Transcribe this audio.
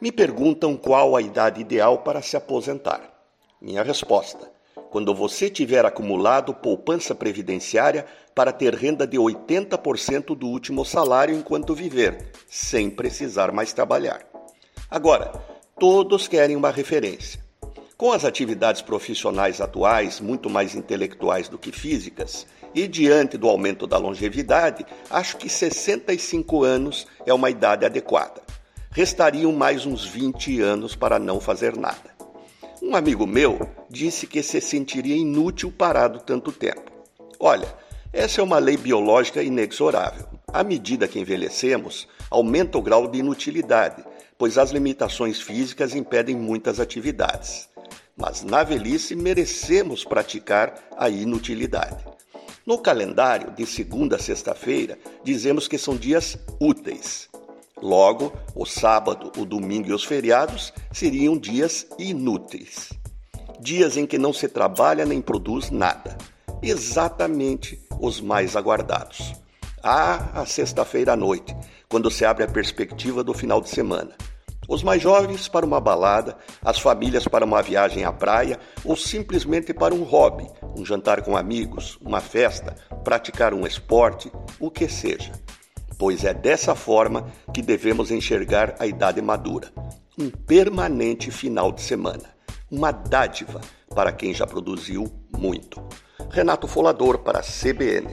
Me perguntam qual a idade ideal para se aposentar. Minha resposta: quando você tiver acumulado poupança previdenciária para ter renda de 80% do último salário enquanto viver, sem precisar mais trabalhar. Agora, todos querem uma referência. Com as atividades profissionais atuais muito mais intelectuais do que físicas, e diante do aumento da longevidade, acho que 65 anos é uma idade adequada restariam mais uns 20 anos para não fazer nada. Um amigo meu disse que se sentiria inútil parado tanto tempo. Olha, essa é uma lei biológica inexorável. À medida que envelhecemos, aumenta o grau de inutilidade, pois as limitações físicas impedem muitas atividades. Mas na velhice merecemos praticar a inutilidade. No calendário, de segunda a sexta-feira, dizemos que são dias úteis. Logo, o sábado, o domingo e os feriados seriam dias inúteis. Dias em que não se trabalha nem produz nada. Exatamente os mais aguardados. Ah, a sexta-feira à noite, quando se abre a perspectiva do final de semana. Os mais jovens para uma balada, as famílias para uma viagem à praia ou simplesmente para um hobby, um jantar com amigos, uma festa, praticar um esporte, o que seja pois é dessa forma que devemos enxergar a idade madura um permanente final de semana, uma dádiva para quem já produziu muito. Renato Folador para a CBN.